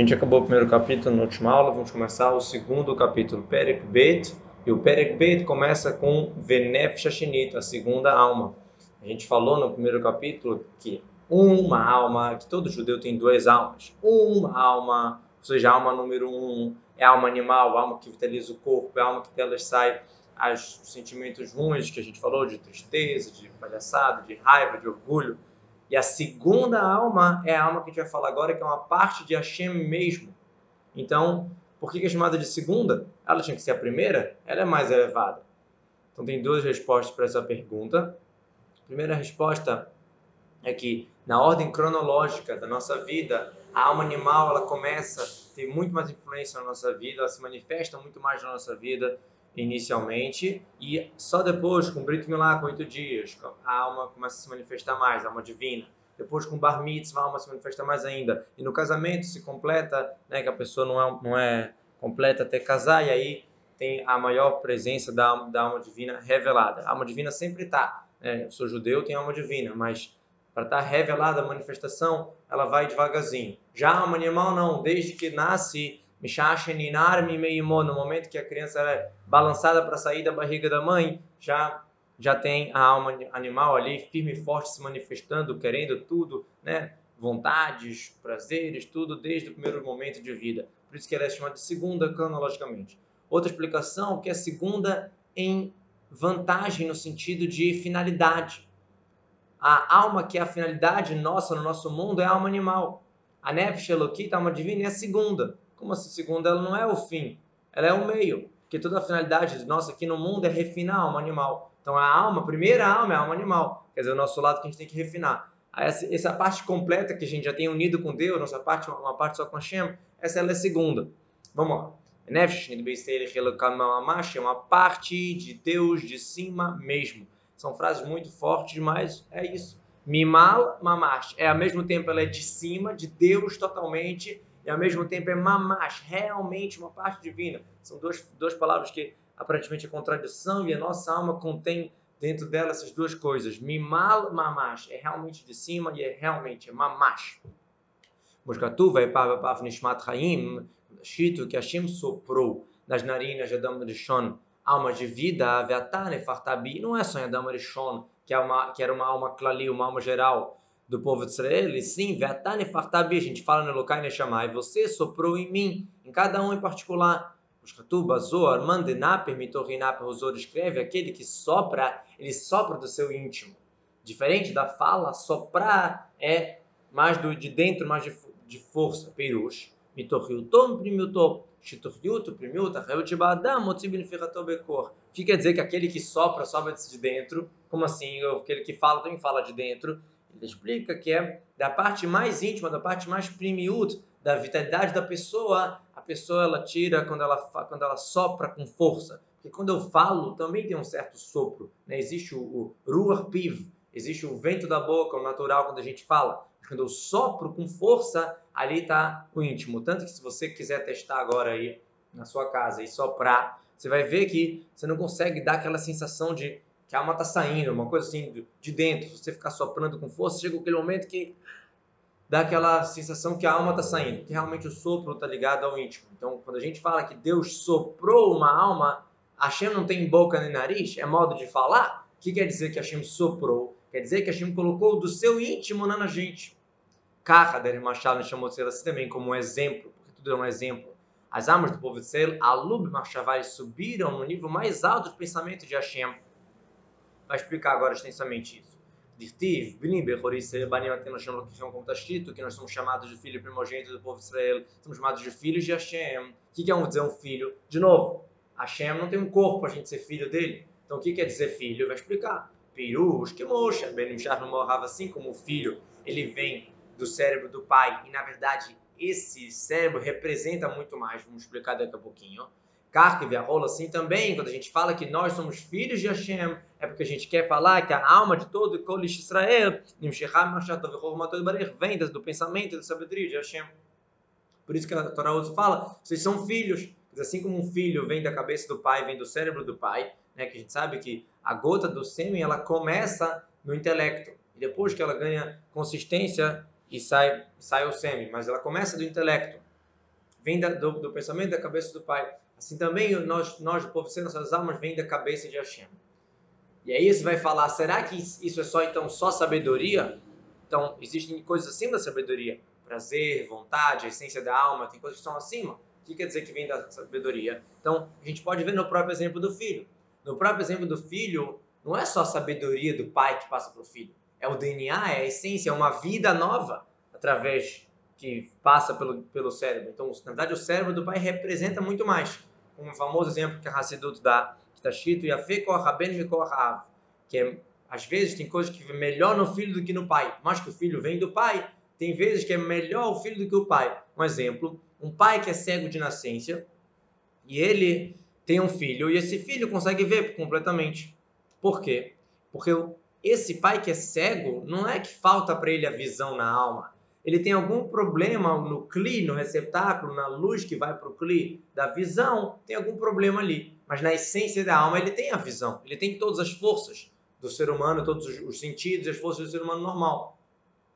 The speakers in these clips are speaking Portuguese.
gente acabou o primeiro capítulo na última aula, vamos começar o segundo capítulo, Perek Bet, e o Perek Bet começa com Venef Shashinit, a segunda alma. A gente falou no primeiro capítulo que uma alma, que todo judeu tem duas almas. Uma alma, ou seja, a alma número um é a alma animal, a alma que vitaliza o corpo, é a alma que delas sai os sentimentos ruins que a gente falou, de tristeza, de palhaçada, de raiva, de orgulho. E a segunda alma é a alma que a gente vai falar agora, que é uma parte de Hashem mesmo. Então, por que é chamada de segunda? Ela tinha que ser a primeira? Ela é mais elevada. Então, tem duas respostas para essa pergunta. A primeira resposta é que, na ordem cronológica da nossa vida, a alma animal ela começa a ter muito mais influência na nossa vida, ela se manifesta muito mais na nossa vida inicialmente e só depois com Brit Milá, com oito dias, a alma começa a se manifestar mais, a alma divina. Depois com Bar Mitzvah, a alma se manifesta mais ainda. E no casamento se completa, né, que a pessoa não é, não é completa até casar, e aí tem a maior presença da, da alma divina revelada. A alma divina sempre está. Né? Sou judeu, tenho alma divina, mas para estar tá revelada a manifestação, ela vai devagarzinho. Já a alma animal não, desde que nasce no momento que a criança é balançada para sair da barriga da mãe, já já tem a alma animal ali firme e forte se manifestando, querendo tudo, né? Vontades, prazeres, tudo desde o primeiro momento de vida. Por isso que ela é chamada de segunda cronologicamente. Outra explicação que é segunda em vantagem no sentido de finalidade. A alma que é a finalidade nossa no nosso mundo é a alma animal. A Nefesh Elokit, a alma divina, é a segunda. Como assim, segunda? Ela não é o fim, ela é o meio. Porque toda a finalidade nossa aqui no mundo é refinar a alma animal. Então a alma, a primeira alma é a alma animal. Quer dizer, o nosso lado que a gente tem que refinar. Essa, essa parte completa que a gente já tem unido com Deus, nossa parte, uma parte só com Hashem, essa ela é segunda. Vamos lá. é uma parte de Deus de cima mesmo. São frases muito fortes, mas é isso. Mimal mamash. É ao mesmo tempo ela é de cima, de Deus totalmente, e ao mesmo tempo é mamash, realmente uma parte divina. São duas, duas palavras que aparentemente é contradição e a nossa alma contém dentro dela essas duas coisas. Mimal mamash é realmente de cima e é realmente é mamash. Moskatu vai para Nishmat Haim, Shito, que Hashem soprou nas narinas de Adam Rishon, alma de vida, Veatane Fartabi, não é só em Adam Rishon, que, é uma, que era uma alma klali, uma alma geral, do povo de Israel, e sim, Veatane Fartabi, a gente fala no Lokai Neshamai, você soprou em mim, em cada um em particular. Shkatuba, Zohar, Mandenaper, Mitorinaper, o Zohar escreve, aquele que sopra, ele sopra do seu íntimo. Diferente da fala, soprar é mais do, de dentro, mais de, de força. Perush, Mitorhiutom, Primiutom, Shitorhiuto, Primiuta, Reutibadam, Motzibinificato Bekor. O que quer dizer que aquele que sopra, sopra de dentro? Como assim? Aquele que fala também fala de dentro. Ele explica que é da parte mais íntima, da parte mais primiut, da vitalidade da pessoa, a pessoa ela tira quando ela, quando ela sopra com força. Porque quando eu falo, também tem um certo sopro. Né? Existe o, o ruach piv, existe o vento da boca, o natural, quando a gente fala. Quando eu sopro com força, ali está o íntimo. Tanto que se você quiser testar agora aí na sua casa e soprar, você vai ver que você não consegue dar aquela sensação de que a alma está saindo, uma coisa assim de dentro. Se você ficar soprando com força, chega aquele momento que dá aquela sensação que a alma está saindo, que realmente o sopro está ligado ao íntimo. Então, quando a gente fala que Deus soprou uma alma, Hashem não tem boca nem nariz, é modo de falar. O que quer dizer que Hashem soprou? Quer dizer que Hashem colocou do seu íntimo na gente. Kahader Machado chamou de assim também como um exemplo, porque tudo é um exemplo. As almas do povo de Israel, Alub Machavai, subiram no nível mais alto do pensamento de Hashem vai explicar agora extensamente isso. Dirtiv, Bnim, Bechoris, Banim, nós como está escrito, que nós somos chamados de filho primogênito do povo de Israel, somos chamados de filhos de Hashem. O que quer dizer um filho? De novo, Hashem não tem um corpo para a gente ser filho dele. Então o que quer dizer filho? Vai explicar. Pirus, que mocha, Benim Shah morrava assim como o filho, ele vem do cérebro do pai, e na verdade esse cérebro representa muito mais, vamos explicar daqui a pouquinho. Karkev, a rola assim também, quando a gente fala que nós somos filhos de Hashem, é porque a gente quer falar que a alma de todo Kolish Israel, vem do pensamento e da sabedoria de Hashem. Por isso que a Torá fala, vocês são filhos. Assim como um filho vem da cabeça do pai, vem do cérebro do pai, né, que a gente sabe que a gota do sêmen ela começa no intelecto. E depois que ela ganha consistência e sai, sai o sêmen, mas ela começa do intelecto. vem da, do, do, pensamento da cabeça do Pai. Assim também nós, nós o povo ser nossas almas, vem da cabeça de Hashem. E aí você vai falar, será que isso é só então só sabedoria? Então, existem coisas acima da sabedoria. Prazer, vontade, a essência da alma, tem coisas que estão acima. O que quer dizer que vem da sabedoria? Então, a gente pode ver no próprio exemplo do filho. No próprio exemplo do filho, não é só a sabedoria do pai que passa para o filho. É o DNA, é a essência, é uma vida nova através que passa pelo, pelo cérebro. Então, na verdade, o cérebro do pai representa muito mais. Um famoso exemplo que a Hassidut dá, que está escrito que é, às vezes tem coisas que é melhor no filho do que no pai. Mas que o filho vem do pai, tem vezes que é melhor o filho do que o pai. Um exemplo, um pai que é cego de nascença e ele tem um filho e esse filho consegue ver completamente. Por quê? Porque esse pai que é cego, não é que falta para ele a visão na alma ele tem algum problema no CLI, no receptáculo, na luz que vai para o CLI da visão, tem algum problema ali. Mas na essência da alma ele tem a visão, ele tem todas as forças do ser humano, todos os sentidos, as forças do ser humano normal.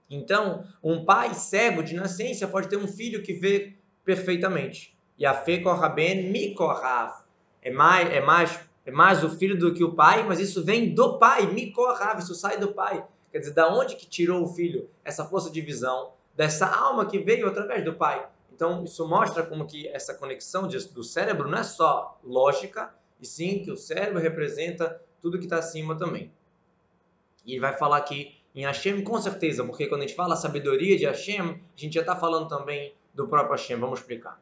Então, um pai cego de nascença pode ter um filho que vê perfeitamente. E a fé korraben mikorav. É mais, é, mais, é mais o filho do que o pai, mas isso vem do pai, mikorav, isso sai do pai. Quer dizer, da onde que tirou o filho essa força de visão, dessa alma que veio através do pai? Então, isso mostra como que essa conexão do cérebro não é só lógica, e sim que o cérebro representa tudo que está acima também. E ele vai falar aqui em Hashem com certeza, porque quando a gente fala sabedoria de Hashem, a gente já está falando também do próprio Hashem. Vamos explicar.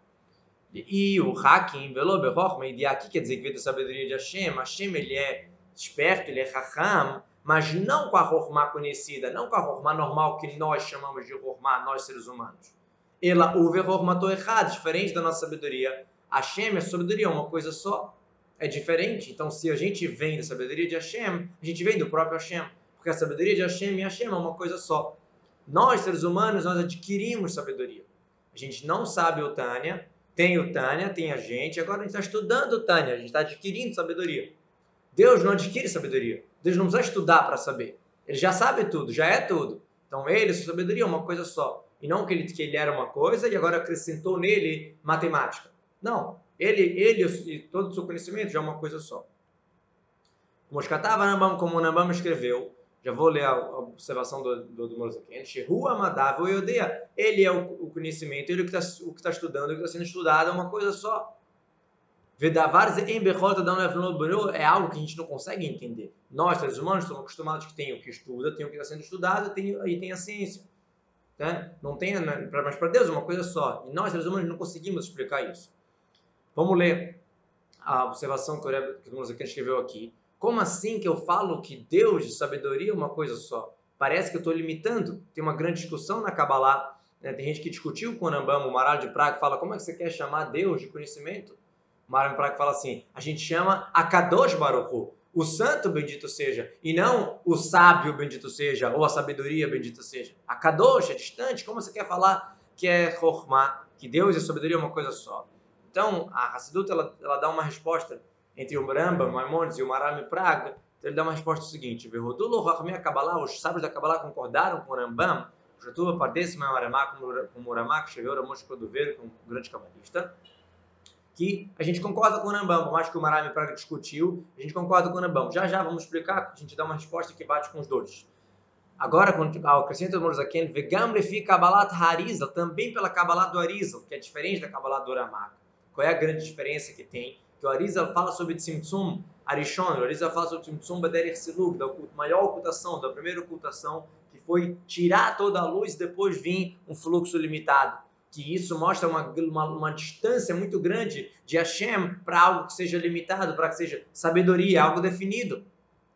E o Hakim, Velobe, e aqui quer dizer que veio da sabedoria de Hashem. Hashem, ele é esperto, ele é Raham, mas não com a Hormá conhecida, não com a Hormá normal que nós chamamos de Hormá, nós seres humanos. Ela ouve a Hormá errada, diferente da nossa sabedoria. Hashem, a sabedoria é uma coisa só, é diferente. Então, se a gente vem da sabedoria de Hashem, a gente vem do próprio Hashem, porque a sabedoria de Hashem e Hashem é uma coisa só. Nós, seres humanos, nós adquirimos sabedoria. A gente não sabe o Tânia, tem o Tânia, tem a gente, agora a gente está estudando o Tânia, a gente está adquirindo sabedoria. Deus não adquire sabedoria. Deus não precisa estudar para saber. Ele já sabe tudo, já é tudo. Então ele, sua sabedoria é uma coisa só. E não que ele, que ele era uma coisa e agora acrescentou nele matemática. Não. Ele, ele e todo o seu conhecimento já é uma coisa só. Como Shkatava Nambam, como Nambam escreveu, já vou ler a, observação do, do, do Mozaken. Rua Madav Yodeia. Ele é o, o conhecimento, ele é o que está tá estudando, o que está sendo estudado é uma coisa só. Vedavar é algo que a gente não consegue entender. Nós, seres humanos, estamos acostumados que tem o que estuda, tem o que está sendo estudado tem, e tem a ciência. Né? Não tem, né? mas para Deus é uma coisa só. E nós, seres humanos, não conseguimos explicar isso. Vamos ler a observação que o Rebbe escreveu aqui. Como assim que eu falo que Deus de sabedoria é uma coisa só? Parece que eu estou limitando. Tem uma grande discussão na Kabbalah. Né? Tem gente que discutiu com o Rambam, o Maral de Praga, fala como é que você quer chamar Deus de conhecimento? Maram Praga fala assim: a gente chama a Kadosh Baruchu, o santo bendito seja, e não o sábio bendito seja, ou a sabedoria bendita seja. A Kadosh é distante, como você quer falar que é Chokhmah, que Deus e a sabedoria é uma coisa só? Então, a Hassidut, ela, ela dá uma resposta entre o Rambam, Maimonides e o Maram Praga, então ele dá uma resposta seguinte: Verrodulo Rahmei Kabbalah, os sábios da Kabbalah concordaram com o Rambam, Jotuba Pardes Maimaramak, o Ramak, escreveu Ramosh Kodoveiro, que é um grande cabalista, que a gente concorda com o por mais que o Marami Praga discutiu, a gente concorda com o Rambam. Já já vamos explicar, a gente dá uma resposta que bate com os dois. Agora, acrescenta o Morzakhen, vegam lefi Kabbalat Harizal, também pela Kabbalat do Arizal, que é diferente da Kabbalat do Ramak. Qual é a grande diferença que tem? Que o Arizal fala sobre Tzimtzum Arishon, o Arizal fala sobre Tzimtzum Baderich Silug, da maior ocultação, da primeira ocultação, que foi tirar toda a luz e depois vir um fluxo limitado que isso mostra uma, uma, uma distância muito grande de Hashem para algo que seja limitado, para que seja sabedoria, algo definido.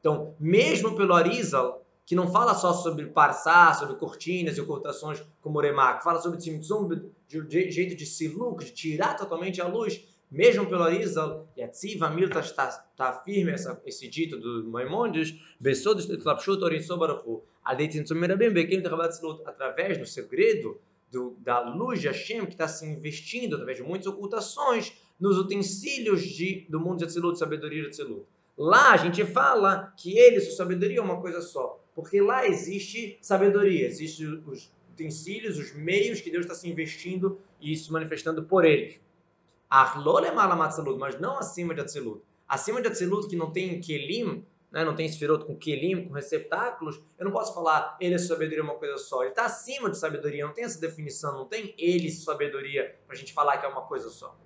Então, mesmo pelo Arizal, que não fala só sobre parsá, sobre cortinas e ocultações como Remak, fala sobre tzimtzum, de jeito de siluk, de tirar totalmente a luz, mesmo pelo Arizal, e a Tziva Milta está, está firme essa, esse dito do Maimonides, através do segredo do, da luz de Hashem que está se investindo através de muitas ocultações nos utensílios de, do mundo de Atzilut, sabedoria de Atzilut. Lá a gente fala que ele, sua sabedoria é uma coisa só, porque lá existe sabedoria, existe os utensílios, os meios que Deus está se investindo e se manifestando por eles. Arlole malamatzilut, mas não acima de Atzilut. Acima de Atzilut, que não tem Kelim, né, não tem Sfirot com Kelim, com receptáculos, eu não posso falar ele é sabedoria uma coisa só. Ele está acima de sabedoria, não tem essa definição, não tem ele sabedoria para a gente falar que é uma coisa só.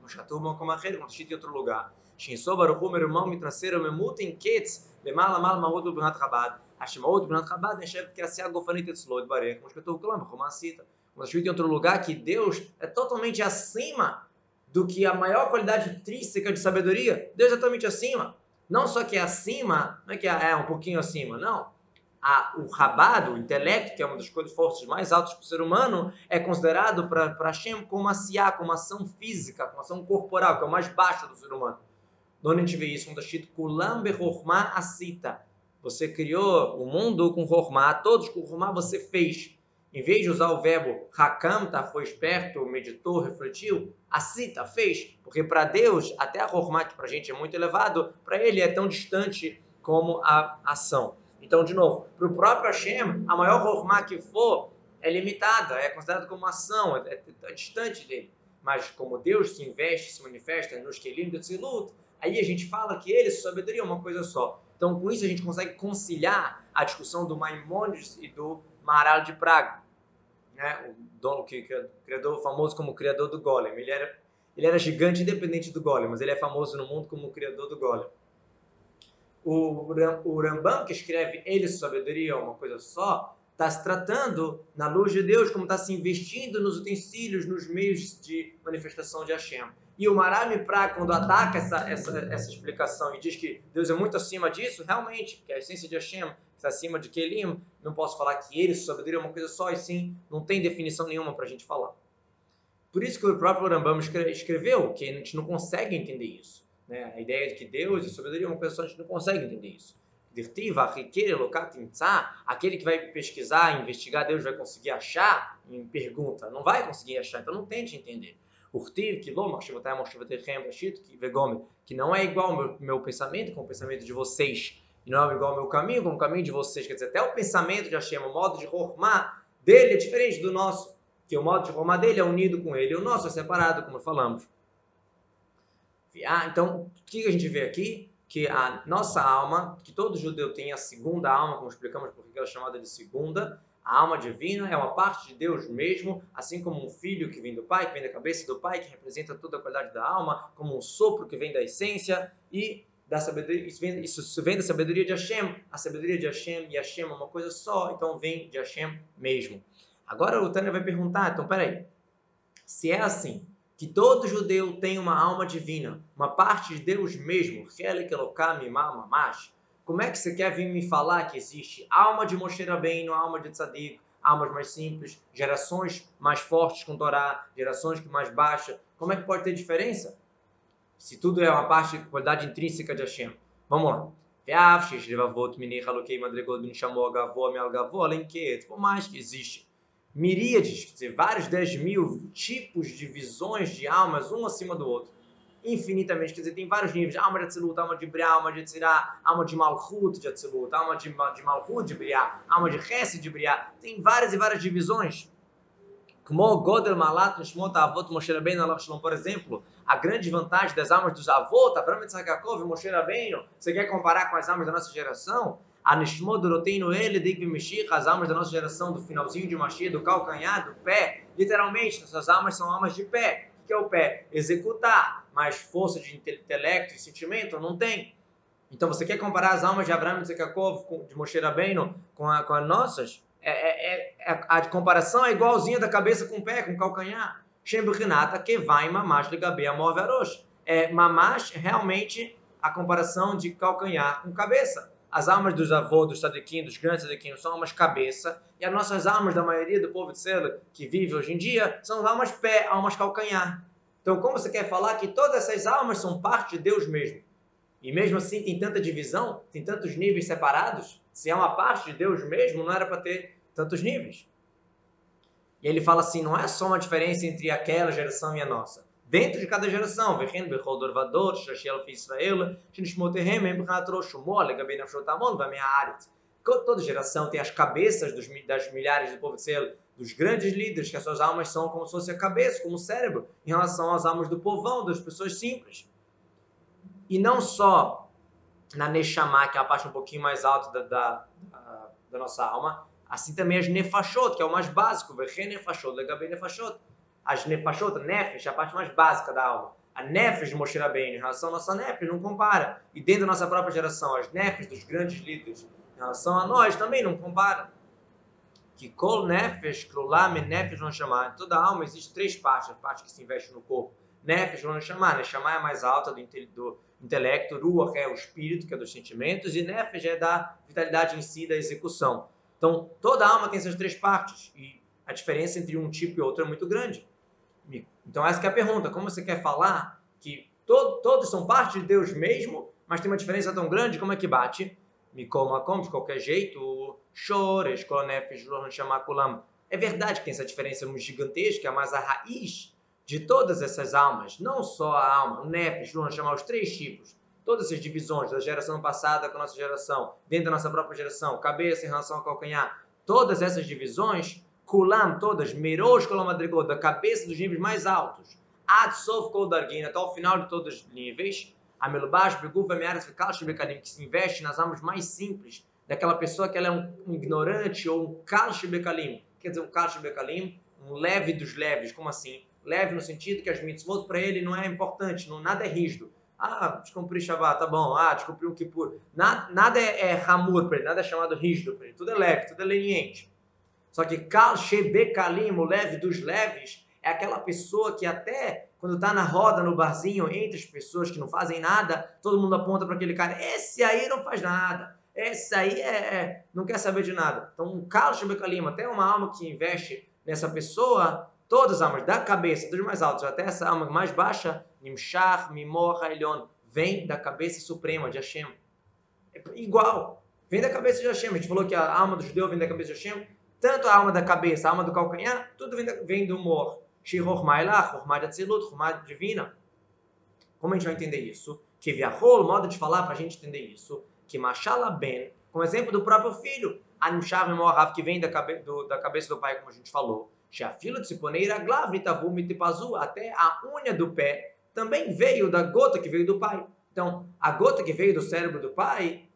Moshatur como quando em outro lugar. Shinsou Baruch Hu Merumão Mitraseiro Memutem Ketz Lemala Mal Mahut Ubnat Chabad. Hashimahut Ubnat Chabad Neshev assim Gofanit Etzlod Barech. Como escrito clama, como a cita. Quando escrito em outro lugar que Deus é totalmente acima do que a maior qualidade intrínseca de sabedoria. Deus é totalmente acima. Não só que é acima, não é que é um pouquinho acima, não. A, o rabado, o intelecto, que é uma das coisas forças mais altas para o ser humano, é considerado para Hashem como uma siá, como ação física, como ação corporal, que é o mais baixo do ser humano. De onde a gente vê isso? Quando está escrito Kulam Behorma Asita. Você criou o mundo com Hormá, todos com Hormá você fez. Em vez de usar o verbo Hakamta, foi esperto, meditou, refletiu, Asita fez. Porque para Deus, até a Hormá, que para a gente é muito elevado, para ele é tão distante como a ação. Então, de novo, para o próprio Hashem, a maior Hormá que for é limitada, é considerado como ação, é, é, é distante dele. Mas como Deus se investe, se manifesta nos Kelim de Tzilut, Aí a gente fala que eles e sabedoria é uma coisa só. Então, com isso, a gente consegue conciliar a discussão do Maimonides e do Maral de Praga. Né? O dono que, é criador famoso como criador do Golem. Ele era, ele era gigante independente do Golem, mas ele é famoso no mundo como criador do Golem. O, o Rambam, que escreve Ele Sabedoria uma coisa só, está se tratando, na luz de Deus, como está se investindo nos utensílios, nos meios de manifestação de Hashem. E o Marami Pra, quando ataca essa, essa, essa explicação e diz que Deus é muito acima disso, realmente, que a essência de Hashem está acima de Kelim, não posso falar que ele, sabedoria é uma coisa só, e sim, não tem definição nenhuma para a gente falar. Por isso que o próprio Rambam escreveu que a gente não consegue entender isso. Né? A ideia de que Deus e sabedoria é uma coisa só, a gente não consegue entender isso. Aquele que vai pesquisar, investigar, Deus vai conseguir achar em pergunta. Não vai conseguir achar, então não tente entender. Urtiv, que lo, que não é igual ao meu, meu pensamento com o pensamento de vocês, e não é igual ao meu caminho com o caminho de vocês. Quer dizer, até o pensamento de Hashem, o modo de Hormá dele é diferente do nosso, que o modo de Hormá dele é unido com ele, e o nosso é separado, como falamos. Ah, então, o que a gente vê aqui? Que a nossa alma, que todo judeu tem a segunda alma, como explicamos porque ela é chamada de segunda, a alma divina é uma parte de Deus mesmo, assim como um filho que vem do Pai, que vem da cabeça do Pai, que representa toda a qualidade da alma, como um sopro que vem da essência e da sabedoria, isso vem, isso vem da sabedoria de Hashem. A sabedoria de Hashem e Hashem é uma coisa só, então vem de Hashem mesmo. Agora o Tânia vai perguntar, então peraí, se é assim, que todo judeu tem uma alma divina, uma parte de Deus mesmo, como é que você quer vir me falar que existe alma de Moshe Rabbeinu, alma de Tzadik, almas mais simples, gerações mais fortes com Torá, gerações que mais baixas? Como é que pode ter diferença? Se tudo é uma parte de qualidade intrínseca de Hashem. Vamos lá. Por mais que existe miríades, quer dizer, vários 10 mil tipos de visões de almas, um acima do outro infinitamente. Quer dizer, tem vários níveis. Alma de Atzilut, alma de Briá, alma de Tzirá, alma de Malchut de Atzilut, alma de, de Malchut de Briá, alma de Hesed de Briá. Tem várias e várias divisões. Como Godel Malat Nishmot Avot Moshe Rabbeinu por exemplo, a grande vantagem das almas dos avós, Abraham Yitzhak Yaakov e Moshe Rabbeinu, você quer comparar com as almas da nossa geração? A Nishmot Doroteinu Ele Meshich, as almas da nossa geração do finalzinho de Mashiach, do calcanhar, do pé, literalmente, essas almas são almas de pé que é o pé? Executar, mas força de intelecto e sentimento não tem. Então você quer comparar as almas de de Jacob, de Moshe Rabbeinu, com, a, com as nossas? É, é, é, a comparação é igualzinha da cabeça com o pé, com o calcanhar. Shembrinata que vai mamash ligabe amor verosh. É mamash realmente a comparação de calcanhar com cabeça. As almas dos avós, dos sadiquim, dos grandes sadiquim, são almas cabeça, e as nossas almas da maioria do povo de Sela que vive hoje em dia são almas pé, almas calcanhar. Então, como você quer falar que todas essas almas são parte de Deus mesmo? E mesmo assim tem tanta divisão, tem tantos níveis separados? Se é uma parte de Deus mesmo, não era para ter tantos níveis. E ele fala assim, não é só uma diferença entre aquela geração e a nossa. Dentro de cada geração, Shumol, Toda geração tem as cabeças dos, das milhares do povo de Israel, dos grandes líderes, que as suas almas são como se fosse a cabeça, como o cérebro, em relação às almas do povão, das pessoas simples. E não só na Neshama, que é a parte um pouquinho mais alta da, da, da nossa alma, assim também as Nefashot, que é o mais básico, Vechen Nefashot, Legabei Nefashot. As Nefashot, Nefesh, a parte mais básica da alma. A Nefesh de Moshe Rabbeinu, em relação à nossa Nefesh, não compara. E dentro da nossa própria geração, as Nefesh dos grandes líderes, em relação a nós, também não compara. Que Kol Nefesh, Klulam e Nefesh vão chamar. Em toda alma existe três partes, a parte que se investe no corpo. Nefesh vão chamar, né? Chamar é a mais alta do, do intelecto, Ruach é o espírito, que é dos sentimentos, e Nefesh é da vitalidade em si, da execução. Então, toda alma tem essas três partes, e a diferença entre um tipo e outro é muito grande. Então, essa é a pergunta, como você quer falar que todo, todos são parte de Deus mesmo, mas tem uma diferença tão grande, como é que bate? Mikol como de qualquer jeito, Shores, Kolonefesh, Shamakulam. É verdade que tem essa diferença gigantesca, mas a raiz de todas essas almas, não só a alma, o vamos chamar os três tipos, todas essas divisões da geração passada com a nossa geração, dentro da nossa própria geração, cabeça em relação ao calcanhar, todas essas divisões, Kulam, todas, Merosh Kolam Madrigot, da cabeça dos níveis mais altos, Ad Sof Kol Dargin, até o final de todos os níveis, Amelubash, Beguf, Amearas, Fikal, Bekalim, que se investe nas almas mais simples, daquela pessoa que ela é um, ignorante ou um Kal Bekalim, quer dizer, um Kal Bekalim, um leve dos leves, como assim? leve no sentido que as mitzvot para ele não é importante, não, nada é rígido. Ah, descumprir Shabbat, tá bom. Ah, descumprir um Kippur. Nada, nada é, é Hamur para ele, nada é chamado rígido para ele. Tudo é leve, tudo é leniente. Só que Kal Shebekalim, o leve dos leves, é aquela pessoa que até quando está na roda, no barzinho, entre as pessoas que não fazem nada, todo mundo aponta para aquele cara. Esse aí não faz nada. Esse aí é, é não quer saber de nada. Então, um Kal Shebekalim, até uma alma que investe nessa pessoa, Todas as almas, da cabeça dos mais altos até essa alma mais baixa, Nimshach, Mimor, Hailion, vem da cabeça suprema de Hashem. É igual. Vem da cabeça de Hashem. A gente falou que a alma do judeu vem da cabeça de Hashem. Tanto a alma da cabeça, a alma do calcanhar, tudo vem, da, vem do Mor. Shiror Mailach, Hormad Atzilut, Hormad Divina. Como a gente vai entender isso? Que viajou, modo de falar para a gente entender isso. Que Mashala Ben, como exemplo do próprio filho, Animshav Mimor que vem da, cabe, do, da cabeça do pai, como a gente falou. Shafilo tziponeira glavitavu mitipazu, até a unha do pé também veio da gota que veio do pai. Então, a gota que veio do cérebro do pai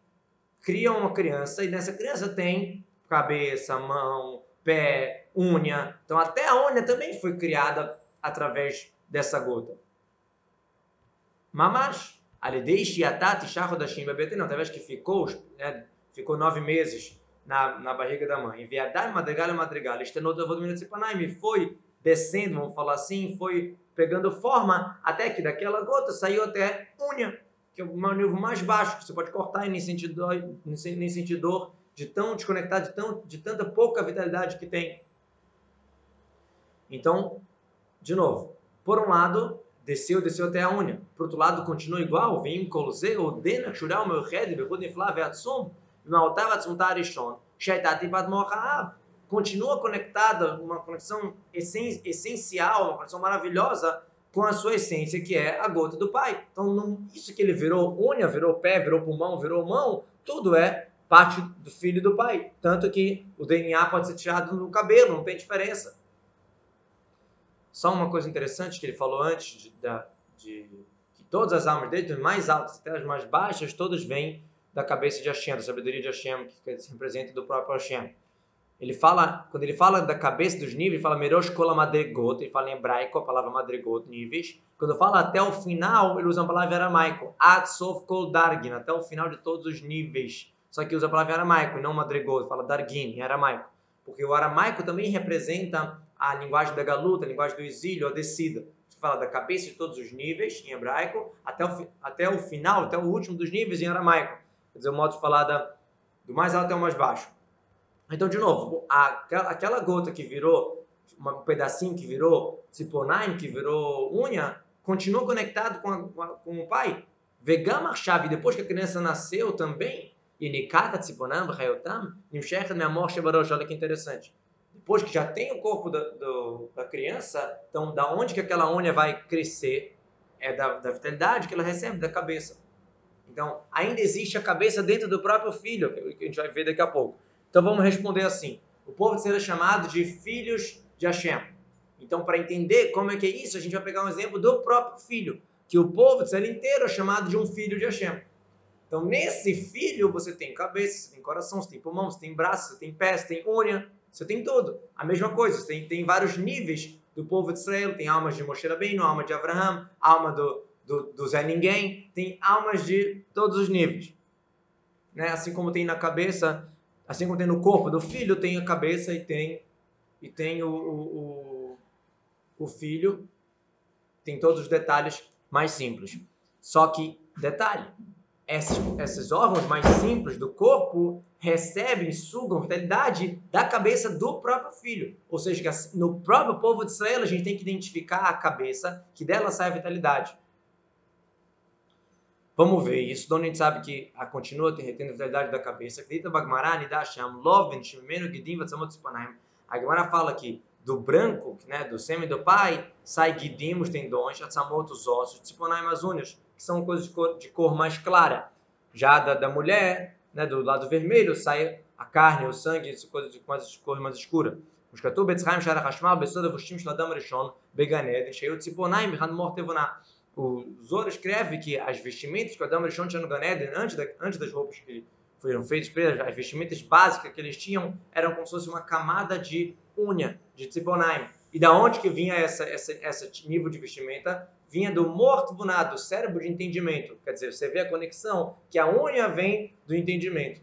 cria uma criança e nessa criança tem cabeça, mão, pé, unha. Então, até a unha também foi criada através dessa gota. Mamash, alidei shiatat shachodashim bebetenão, através que ficou, né, ficou nove meses na, na barriga da mãe. Viadai madrigal madrigal. Me foi descendo, vamos falar assim, foi pegando forma até que daquela gota saiu até unha, que é o nível mais baixo, que você pode cortar e nem sentir dor, nem sentir dor de tão desconectado, de, tão, de tanta pouca vitalidade que tem. Então, de novo, por um lado, desceu, desceu até a unha. Por outro lado, continua igual, vem coloseu, odena, chural, meu red, bebud, inflave, atsum, continua conectada, uma conexão essencial, uma conexão maravilhosa com a sua essência, que é a gota do pai. Então, não, isso que ele virou unha, virou pé, virou pulmão, virou mão, tudo é parte do filho do pai. Tanto que o DNA pode ser tirado no cabelo, não tem diferença. Só uma coisa interessante que ele falou antes, de, de, de que todas as almas, desde as mais altas até as mais baixas, todas vêm da cabeça de Hashem, da sabedoria de Hashem, que se representa do próprio Hashem. Ele fala, quando ele fala da cabeça dos níveis, ele fala Merosh Kola Madrigot, ele fala em hebraico a palavra Madrigot, níveis. Quando fala até o final, ele usa a palavra aramaico, Ad Kol Dargin, até o final de todos os níveis. Só que usa a palavra aramaico não Madrigot, fala Dargin, em aramaico. Porque o aramaico também representa a linguagem da galuta, a linguagem do exílio, a descida. Fala da cabeça de todos os níveis, em hebraico, até o, até o final, até o último dos níveis, em aramaico quer dizer, o modo de falar da, do mais alto até o mais baixo. Então, de novo, a, aquela gota que virou, um pedacinho que virou ciponaim, que virou unha, continua conectado com, a, com o pai. Vegama chave, depois que a criança nasceu também, e Nikata Tziponam, Rayotam, Nimshechet Meamor Shebarosh, olha que interessante. Depois que já tem o corpo da, do, da criança, então da onde que aquela unha vai crescer? É da, da vitalidade que ela recebe da cabeça. Então, ainda existe a cabeça dentro do próprio filho, que a gente vai ver daqui a pouco. Então, vamos responder assim. O povo Israel é chamado de filhos de Hashem. Então, para entender como é que é isso, a gente vai pegar um exemplo do próprio filho, que o povo de Israel inteiro é chamado de um filho de Hashem. Então, nesse filho, você tem cabeça, você tem coração, você tem pulmão, você tem braço, você tem pés, você tem unha, você tem tudo. A mesma coisa, você tem, tem vários níveis do povo de Israel, tem almas de Moshe Rabbeinu, alma de Abraham, alma do, do, do Zé Ninguém, tem almas de todos os níveis. Né? Assim como tem na cabeça, assim como tem no corpo do filho, tem a cabeça e tem, e tem o, o, o, filho, tem todos os detalhes mais simples. Só que, detalhe, esses, esses órgãos mais simples do corpo recebem, sugam vitalidade da cabeça do próprio filho. Ou seja, no próprio povo de Israel a gente tem que identificar a cabeça, que dela sai a vitalidade. Vamos ver isso. Então a gente sabe que a continua retendo a vitalidade da cabeça. Acredita Bagmará, Nidasham, Loven, Shimenu, Gidim, Vatzamot, Spanaim. A Gemara fala que do branco, né, do sêmen do pai, sai Gidim, os tendões, Atzamot, os ossos, Tsiponaim, as unhas, que são coisas de cor, de cor mais clara. Já da, da mulher, né, do lado vermelho, sai a carne, o sangue, coisas de mais, cor mais escura. os כתוב בצחיים שער החשמל בסוד הבושים של אדם הראשון בגן עדן שהיו ציפורניים בכלל מוח תבונה o Zoro escreve que as vestimentas que o Adão Rishon tinha no Ganeden, antes, da, antes das roupas que foram feitas para eles, as vestimentas básicas que eles tinham, eram como se fosse uma camada de unha, de tziponaim. E da onde que vinha essa, essa, esse nível de vestimenta? Vinha do morto bunado, do cérebro de entendimento. Quer dizer, você vê a conexão que a unha vem do entendimento.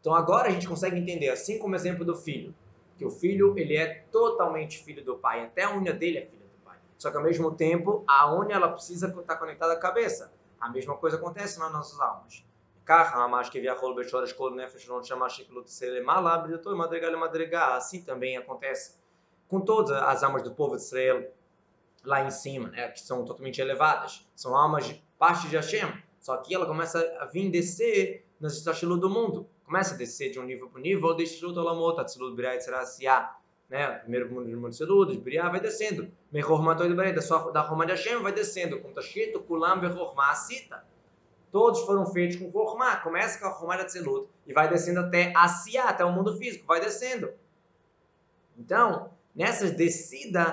Então agora a gente consegue entender, assim como o exemplo do filho, que o filho ele é totalmente filho do pai, até a unha dele é filha só que ao mesmo tempo, a unha ela precisa estar conectada à cabeça. A mesma coisa acontece nas nossas almas. Assim também acontece com todas as almas do povo de Israel lá em cima, né, que são totalmente elevadas. São almas de parte de Hashem. Só que ela começa a vir descer nas estachilu do mundo. Começa a descer de um nível para o nível, de estachilu do Alamot, Atzilut, B'rayat, Serasiah né? Primeiro mundo de Montseludas, Briá, vai descendo. Mechormatoi de Barei, da Roma de Hashem, vai descendo. Como está escrito, Kulam Bechorma Cita. Todos foram feitos com Korma. Começa com a Roma de Atzilut e vai descendo até Asiá, até o mundo físico, vai descendo. Então, nessas descidas,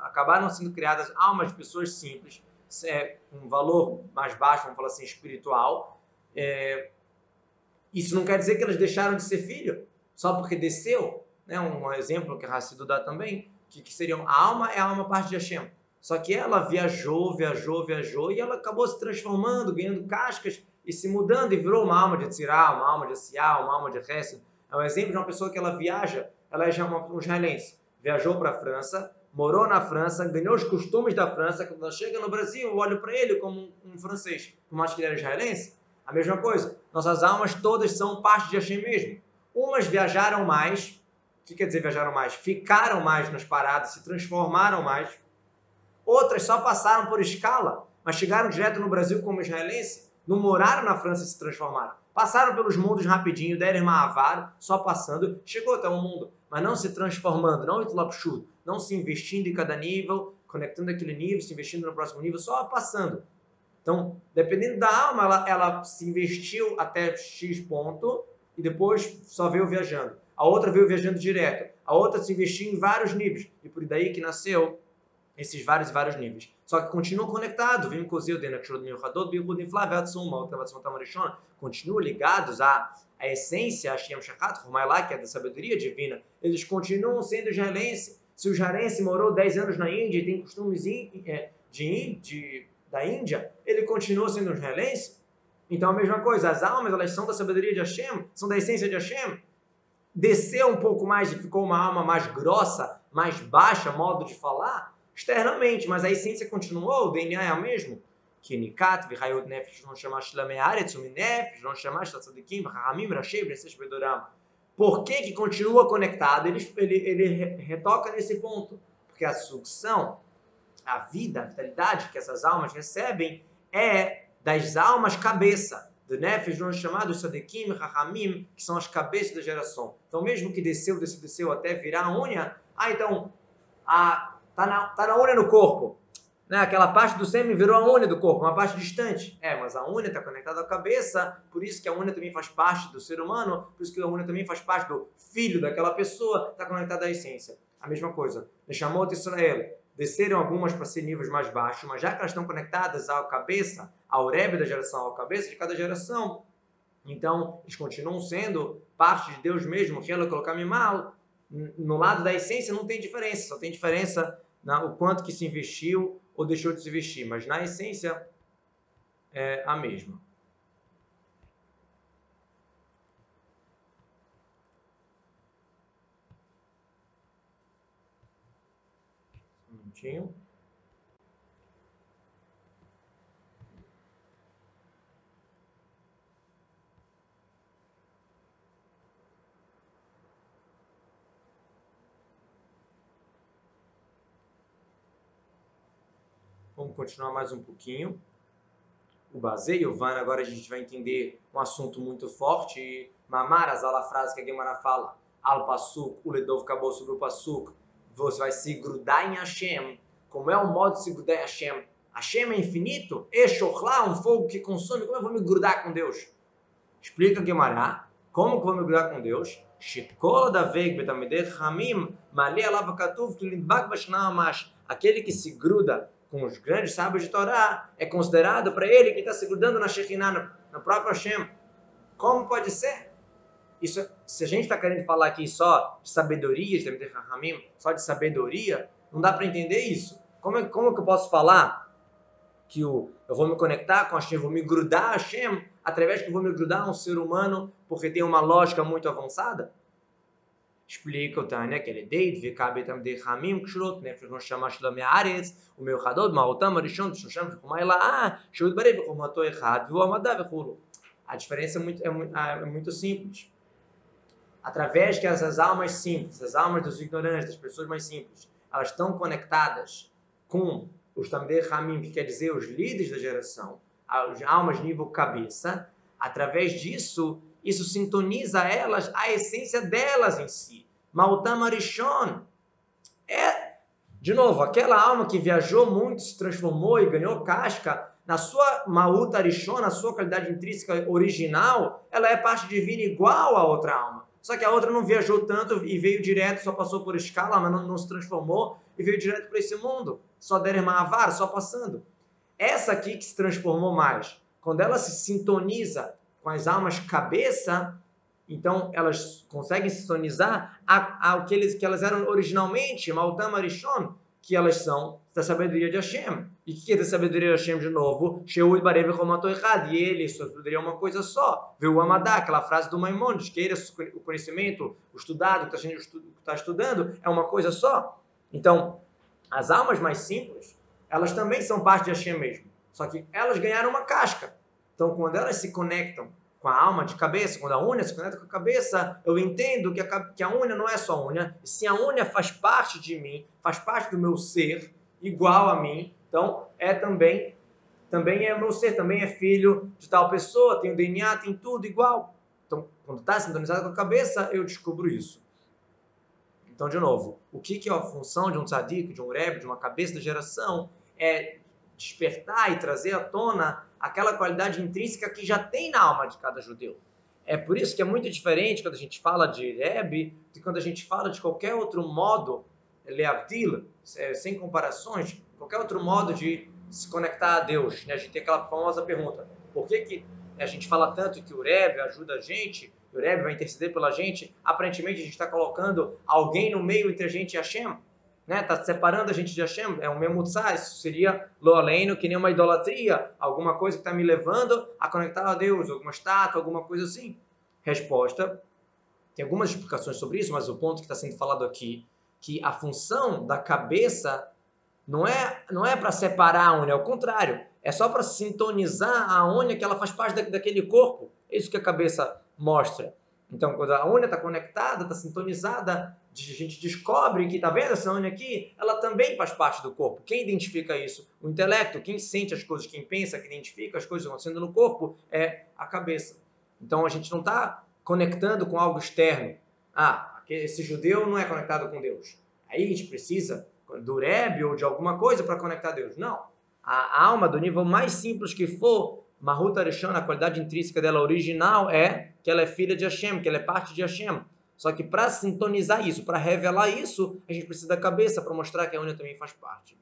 acabaram sendo criadas almas de pessoas simples, é, um valor mais baixo, vamos falar assim, espiritual, é, isso não quer dizer que elas deixaram de ser filho, só porque desceu. Né? Um exemplo que a Hassidu dá também, que, que seriam a alma é a alma parte de Hashem. Só que ela viajou, viajou, viajou e ela acabou se transformando, ganhando cascas e se mudando e virou uma alma de Tzirá, uma alma de Asiá, uma alma de Hesed. É um exemplo de uma pessoa que ela viaja, ela é já uma, um israelense. Viajou para a França, morou na França, ganhou os costumes da França. Quando ela chega no Brasil, eu olho para ele como um, um francês, por mais que ele era israelense. A mesma coisa. Nossas almas todas são parte de Hashem mesmo. Umas viajaram mais. O que quer dizer viajaram mais? Ficaram mais nas paradas, se transformaram mais. Outras só passaram por escala, mas chegaram direto no Brasil como israelense. Não moraram na França e se transformaram. Passaram pelos mundos rapidinho, deram Mahavar, só passando, chegou até o mundo, mas não se transformando, não não se investindo em cada nível, conectando aquele nível, se investindo no próximo nível, só passando. Então, dependendo da alma, ela, ela se investiu até X ponto e depois só veio viajando. A outra veio viajando direto. A outra se investiu em vários níveis. E por daí que nasceu esses vários e vários níveis. Só que continuam conectados. Continuam ligados à, à essência, a Shem Shakat, que é da sabedoria divina. Eles continuam sendo israelense. Se o israelense morou 10 anos na Índia e tem costumes é, de, de da Índia, ele continua sendo um israelense? Então a mesma coisa, as almas elas são da sabedoria de Hashem, são da essência de Hashem. Desceu um pouco mais ficou uma alma mais grossa, mais baixa, modo de falar, externamente, mas a essência continuou, o DNA é o mesmo. Por que que continua conectado? Ele, ele, ele retoca nesse ponto. Porque a sucção a vida, a vitalidade que essas almas recebem é das almas cabeça, do Nefesh, nós chamados Sadekim, Rahamim, que são as cabeças da geração. Então, mesmo que desceu, desceu, desceu até virar a unha, ah, então, a, tá, na, tá na unha no corpo. né, aquela parte do sêmen virou a unha do corpo, uma parte distante. É, mas a unha está conectada à cabeça, por isso que a unha também faz parte do ser humano, por isso que a unha também faz parte do filho daquela pessoa, está conectada à essência. A mesma coisa. Chamou de Israel. Desceram algumas para ser níveis mais baixos, mas já que elas estão conectadas à cabeça, ao rebe da geração, à cabeça de cada geração, então eles continuam sendo parte de Deus mesmo, que ela colocar-me mal. No lado da essência não tem diferença, só tem diferença na, o quanto que se investiu ou deixou de se vestir, mas na essência é a mesma. Um minutinho. Vamos continuar mais um pouquinho. O baseio, Van, agora a gente vai entender um assunto muito forte. Mamaras, a frase que a Gemara fala. Al Pasuk, o Ledov acabou sobre o Pasuk. Você vai se grudar em Hashem. Como é o modo de se grudar em Hashem? Hashem é infinito? Eshochlá, um fogo que consome. Como eu vou me grudar com Deus? Explica Gemara. Como que eu vou me grudar com Deus? Shekol da veig betamideh hamim mali alav katuv kilidbak bashna amash. Aquele que se gruda com os grandes sábios de Torá, é considerado para ele que está se grudando na Shekinah, no próprio Hashem. Como pode ser? Isso, se a gente está querendo falar aqui só de sabedoria, de Hamim, só de sabedoria, não dá para entender isso. Como, é, como que eu posso falar que eu, eu vou me conectar com Hashem, vou me grudar a Hashem, através que eu vou me grudar a um ser humano, porque tem uma lógica muito avançada? explica o Tânia que ele deit vikabe tam de chamim kshrot nefesh no shama shelo me'aretz o meu chadod ma'otam arishon shosham v'chumai la'a shud barei v'chumato echad v'u amada v'chulu a diferença é muito, é, muito, é muito simples através que essas almas simples as almas dos ignorantes das pessoas mais simples elas estão conectadas com os Tamdei Hamim, que quer dizer os líderes da geração, as almas nível cabeça, através disso, isso sintoniza elas, a essência delas em si. Maltam Arishon. É, de novo, aquela alma que viajou muito, se transformou e ganhou casca, na sua Maut Arishon, na sua qualidade intrínseca original, ela é parte divina igual à outra alma. Só que a outra não viajou tanto e veio direto, só passou por escala, mas não, não se transformou e veio direto para esse mundo. Só der Mahavar, só passando. Essa aqui que se transformou mais, quando ela se sintoniza com as almas cabeça, então elas conseguem sintonizar ao que, elas eram originalmente, Maltam Arishon, que elas são da sabedoria de Hashem. E que é da sabedoria de Hashem de novo? Sheud Barev errado. E ele, sua sabedoria é uma coisa só. Viu Amadá, aquela frase do Maimonides, que ele, o conhecimento, o estudado, que está estudando, é uma coisa só. Então, as almas mais simples, elas também são parte de Hashem mesmo. Só que elas ganharam uma casca. Então, quando elas se conectam com a alma de cabeça, quando a unha se conecta com a cabeça, eu entendo que a, que a unha não é só unha, e sim a unha faz parte de mim, faz parte do meu ser, igual a mim. Então, é também, também é meu ser, também é filho de tal pessoa, tem o DNA, tem tudo igual. Então, quando está sintonizado com a cabeça, eu descubro isso. Então, de novo, o que, que é a função de um tzadik, de um reb, de uma cabeça da geração? É despertar e trazer à tona aquela qualidade intrínseca que já tem na alma de cada judeu. É por isso que é muito diferente quando a gente fala de Rebbe de quando a gente fala de qualquer outro modo, Leavdil, é, sem comparações, qualquer outro modo de se conectar a Deus. Né? A gente tem aquela famosa pergunta: por que, que a gente fala tanto que o Rebbe ajuda a gente, o Rebbe vai interceder pela gente? Aparentemente a gente está colocando alguém no meio entre a gente e Hashem né? Tá separando a gente de Hashem, é um memutzá, isso seria lo aleno, que nem uma idolatria, alguma coisa que está me levando a conectar a Deus, alguma estátua, alguma coisa assim. Resposta, tem algumas explicações sobre isso, mas o ponto que está sendo falado aqui, que a função da cabeça não é não é para separar a unha, é o contrário, é só para sintonizar a unha que ela faz parte da, daquele corpo. É isso que a cabeça mostra. Então, quando a unha está conectada, está sintonizada, a gente descobre que, está vendo essa unha aqui? Ela também faz parte do corpo. Quem identifica isso? O intelecto. Quem sente as coisas, quem pensa, quem identifica as coisas acontecendo no corpo é a cabeça. Então, a gente não está conectando com algo externo. Ah, esse judeu não é conectado com Deus. Aí a gente precisa do Rebbe ou de alguma coisa para conectar a Deus. Não. A alma, do nível mais simples que for, Mahut Arishon, a qualidade intrínseca dela original é que ela é filha de Hashem, que ela é parte de Hashem. Só que para sintonizar isso, para revelar isso, a gente precisa da cabeça para mostrar que a unha também faz parte.